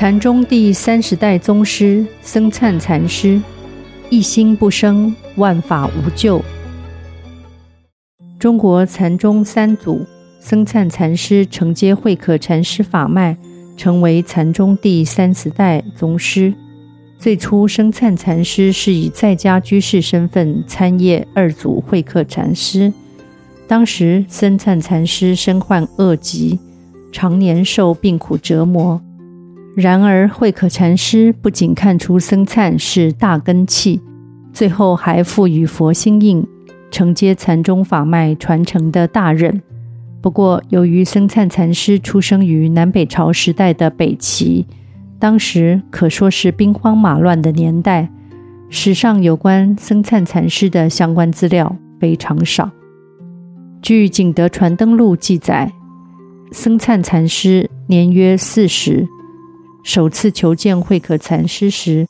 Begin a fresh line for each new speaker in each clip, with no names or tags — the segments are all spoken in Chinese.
禅宗第三十代宗师僧璨禅师，一心不生，万法无救。中国禅宗三祖僧璨禅师承接慧可禅师法脉，成为禅宗第三十代宗师。最初，僧璨禅师是以在家居士身份参谒二祖慧可禅师。当时，僧璨禅师身患恶疾，常年受病苦折磨。然而，慧可禅师不仅看出僧璨是大根器，最后还赋予佛心印，承接禅宗法脉传承的大任。不过，由于僧璨禅师出生于南北朝时代的北齐，当时可说是兵荒马乱的年代，史上有关僧璨禅师的相关资料非常少。据《景德传灯录》记载，僧璨禅师年约四十。首次求见慧可禅师时，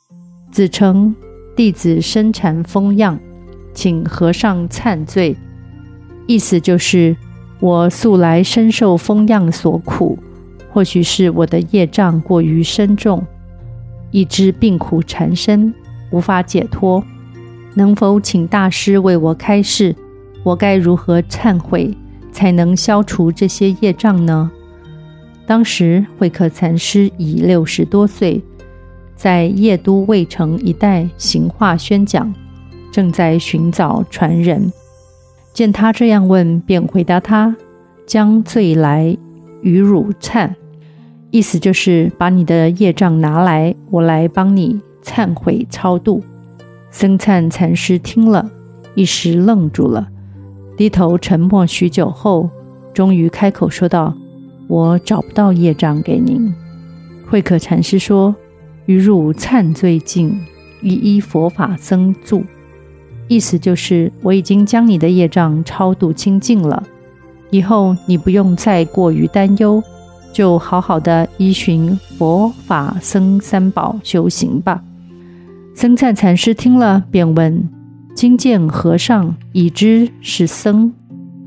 自称弟子身缠风恙，请和尚忏罪。意思就是我素来深受风恙所苦，或许是我的业障过于深重，以致病苦缠身，无法解脱。能否请大师为我开示？我该如何忏悔，才能消除这些业障呢？当时慧可禅师已六十多岁，在邺都渭城一带行化宣讲，正在寻找传人。见他这样问，便回答他：“将罪来与汝忏。”意思就是把你的业障拿来，我来帮你忏悔超度。僧璨禅师听了一时愣住了，低头沉默许久后，终于开口说道。我找不到业障给您。慧可禅师说：“于汝忏罪尽，一依佛法僧住。”意思就是我已经将你的业障超度清净了，以后你不用再过于担忧，就好好的依循佛法僧三宝修行吧。僧璨禅师听了，便问：“今见和尚已知是僧，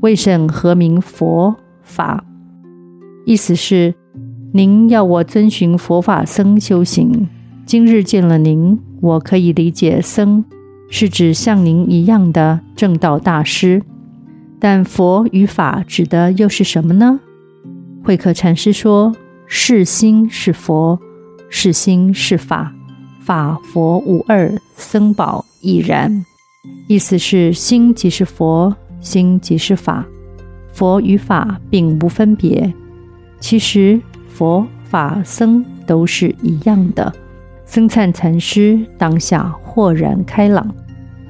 为甚何名佛法？”意思是，您要我遵循佛法僧修行。今日见了您，我可以理解僧是指像您一样的正道大师，但佛与法指的又是什么呢？慧可禅师说：“是心是佛，是心是法，法佛无二，僧宝亦然。”意思是，心即是佛，心即是法，佛与法并无分别。其实佛法僧都是一样的。僧璨禅师当下豁然开朗，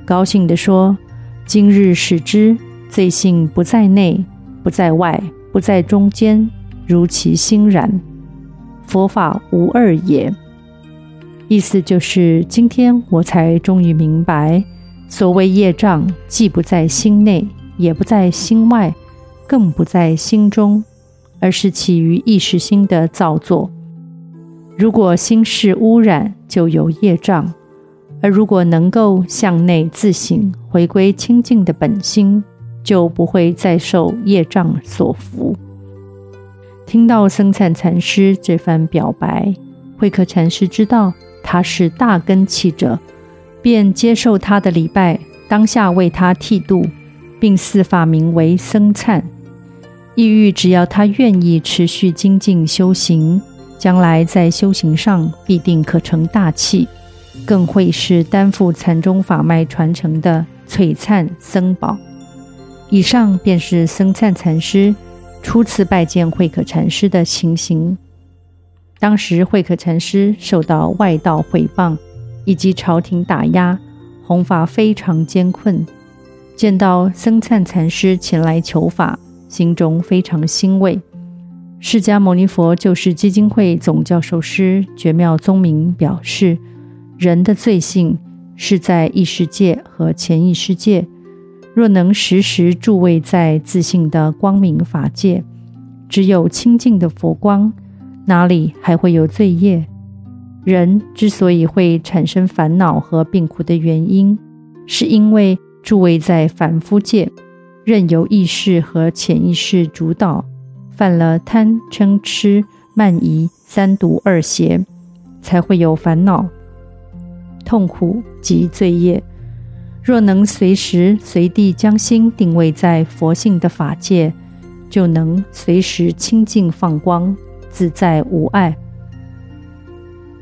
高兴地说：“今日始知，罪性不在内，不在外，不在中间，如其心然，佛法无二也。”意思就是，今天我才终于明白，所谓业障，既不在心内，也不在心外，更不在心中。而是起于意识心的造作。如果心事污染，就有业障；而如果能够向内自省，回归清净的本心，就不会再受业障所缚。听到僧璨禅师这番表白，慧可禅师知道他是大根器者，便接受他的礼拜，当下为他剃度，并赐法名为僧璨。意欲只要他愿意持续精进修行，将来在修行上必定可成大器，更会是担负禅宗法脉传承的璀璨僧宝。以上便是僧璨禅师初次拜见慧可禅师的情形。当时慧可禅师受到外道毁谤，以及朝廷打压，弘法非常艰困。见到僧璨禅师前来求法。心中非常欣慰。释迦牟尼佛救世基金会总教授师觉妙宗明表示：人的罪性是在意识界和潜意识界，若能时时驻位在自性的光明法界，只有清净的佛光，哪里还会有罪业？人之所以会产生烦恼和病苦的原因，是因为驻位在凡夫界。任由意识和潜意识主导，犯了贪嗔痴慢疑三毒二邪，才会有烦恼、痛苦及罪业。若能随时随地将心定位在佛性的法界，就能随时清净放光，自在无碍。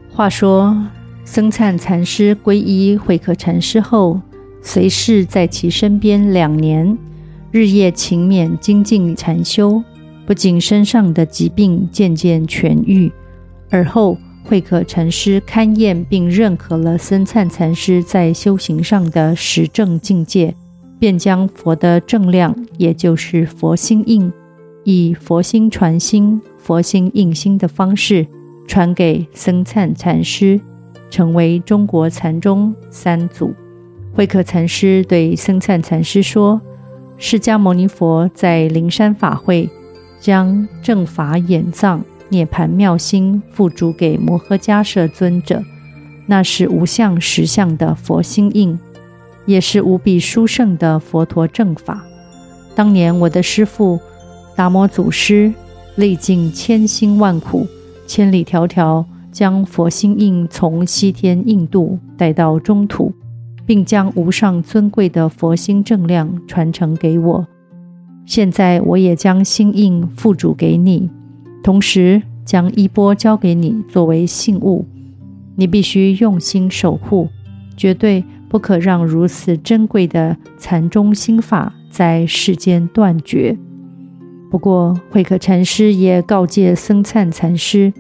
话说，僧璨禅师皈依慧可禅师后，随侍在其身边两年，日夜勤勉精进禅修，不仅身上的疾病渐渐痊愈，而后。慧可禅师勘验并认可了僧璨禅师在修行上的实证境界，便将佛的正量，也就是佛心印，以佛心传心、佛心印心的方式传给僧璨禅师，成为中国禅宗三祖。慧可禅师对僧璨禅师说：“释迦牟尼佛在灵山法会，将正法眼藏。”涅槃妙心付嘱给摩诃迦叶尊者，那是无相实相的佛心印，也是无比殊胜的佛陀正法。当年我的师父达摩祖师历尽千辛万苦，千里迢迢将佛心印从西天印度带到中土，并将无上尊贵的佛心正量传承给我。现在我也将心印付嘱给你。同时，将衣钵交给你作为信物，你必须用心守护，绝对不可让如此珍贵的禅宗心法在世间断绝。不过，慧可禅师也告诫僧璨禅师，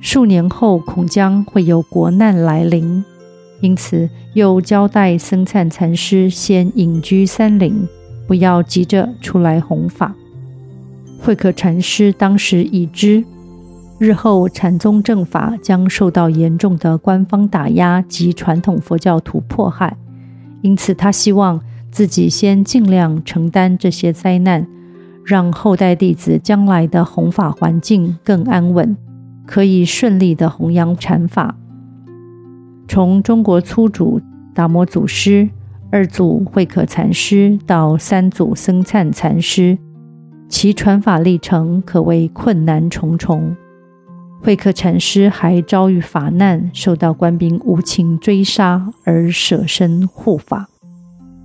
数年后恐将会有国难来临，因此又交代僧璨禅师先隐居山林，不要急着出来弘法。慧可禅师当时已知，日后禅宗正法将受到严重的官方打压及传统佛教徒迫害，因此他希望自己先尽量承担这些灾难，让后代弟子将来的弘法环境更安稳，可以顺利的弘扬禅法。从中国初祖达摩祖师、二祖慧可禅师到三祖僧璨禅师。其传法历程可谓困难重重，慧可禅师还遭遇法难，受到官兵无情追杀而舍身护法。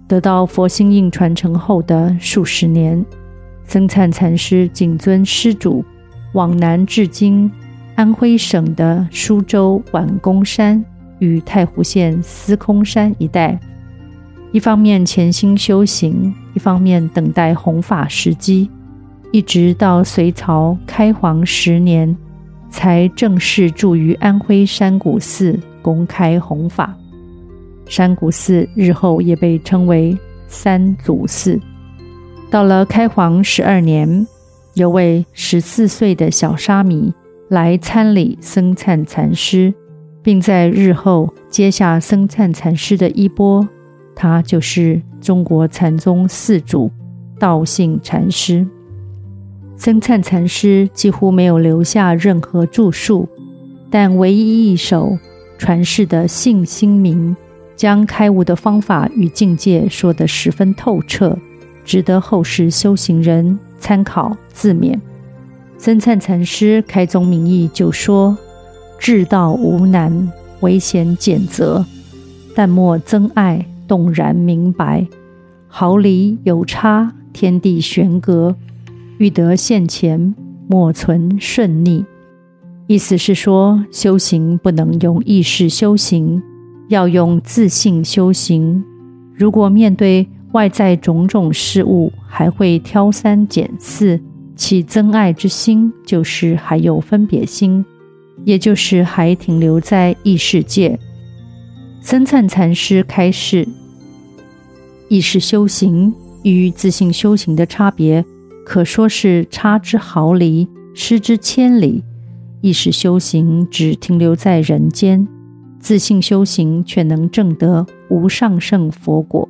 得到佛心印传承后的数十年，僧璨禅师谨遵师嘱，往南至今安徽省的舒州皖公山与太湖县司空山一带，一方面潜心修行，一方面等待弘法时机。一直到隋朝开皇十年，才正式住于安徽山谷寺公开弘法。山谷寺日后也被称为三祖寺。到了开皇十二年，有位十四岁的小沙弥来参礼僧璨禅师，并在日后接下僧璨禅师的衣钵。他就是中国禅宗四祖道信禅师。僧璨禅师几乎没有留下任何著述，但唯一一首传世的《信心铭》，将开悟的方法与境界说得十分透彻，值得后世修行人参考自勉。僧璨禅师开宗明义就说：“至道无难，唯嫌简则，但莫增爱，动然明白。毫厘有差，天地悬隔。”欲得现前，莫存顺逆。意思是说，修行不能用意识修行，要用自信修行。如果面对外在种种事物，还会挑三拣四，起增爱之心，就是还有分别心，也就是还停留在意识界。僧灿禅师开示，意识修行与自信修行的差别。可说是差之毫厘，失之千里。意识修行只停留在人间，自信修行却能证得无上胜佛果。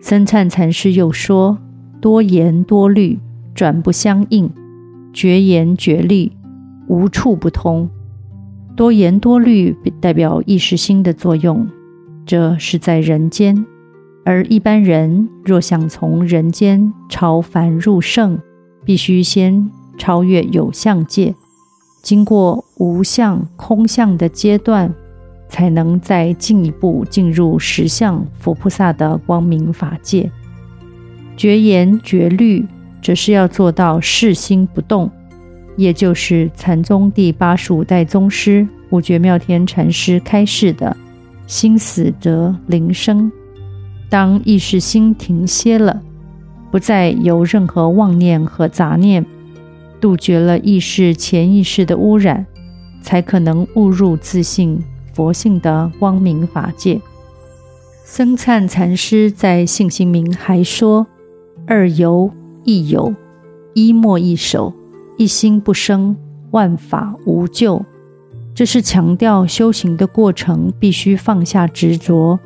僧灿禅师又说：多言多虑，转不相应；绝言绝虑，无处不通。多言多虑代表意识心的作用，这是在人间；而一般人若想从人间超凡入圣，必须先超越有相界，经过无相、空相的阶段，才能再进一步进入实相佛菩萨的光明法界。觉言觉虑，则是要做到视心不动，也就是禅宗第八十五代宗师五觉妙天禅师开示的“心死则灵生”。当意识心停歇了，不再有任何妄念和杂念，杜绝了意识潜意识的污染，才可能悟入自信佛性的光明法界。僧璨禅师在信心明还说：“二有一有，一默一守，一心不生，万法无救。”这是强调修行的过程必须放下执着，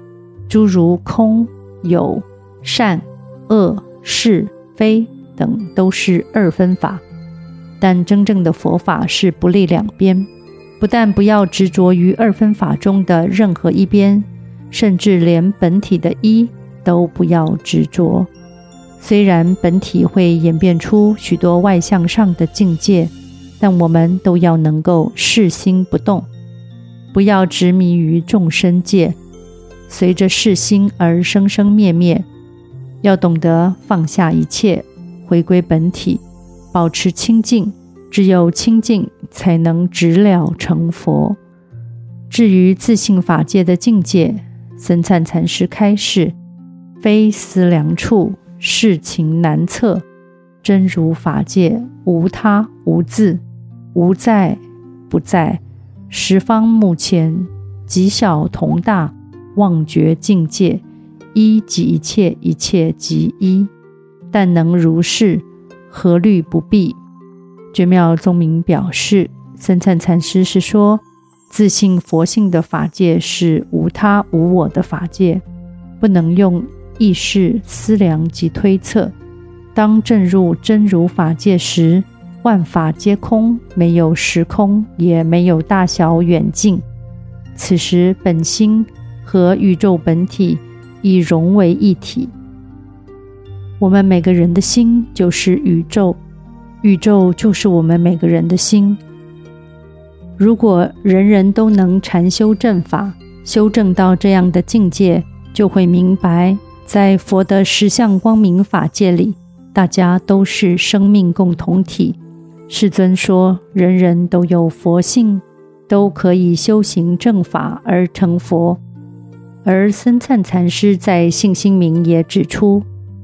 诸如空。有善、恶、是、非等都是二分法，但真正的佛法是不立两边，不但不要执着于二分法中的任何一边，甚至连本体的一都不要执着。虽然本体会演变出许多外向上的境界，但我们都要能够视心不动，不要执迷于众生界。随着视心而生生灭灭，要懂得放下一切，回归本体，保持清净。只有清净，才能直了成佛。至于自性法界的境界，僧灿禅师开示：非思量处，世情难测。真如法界，无他无自，无在不在，十方目前，极小同大。妄觉境界，一即一切，一切即一。但能如是，何虑不避？觉妙宗明表示，僧璨禅师是说，自信佛性的法界是无他无我的法界，不能用意识思量及推测。当证入真如法界时，万法皆空，没有时空，也没有大小远近。此时本心。和宇宙本体已融为一体。我们每个人的心就是宇宙，宇宙就是我们每个人的心。如果人人都能禅修正法，修正到这样的境界，就会明白，在佛的十相光明法界里，大家都是生命共同体。世尊说，人人都有佛性，都可以修行正法而成佛。而僧璨禅师在信心明也指出，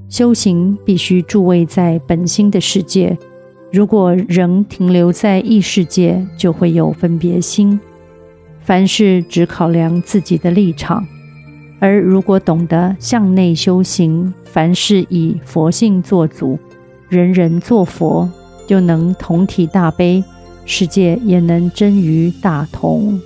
修行必须驻位在本心的世界。如果仍停留在意世界，就会有分别心。凡事只考量自己的立场，而如果懂得向内修行，凡事以佛性做主，人人做佛，就能同体大悲，世界也能臻于大同。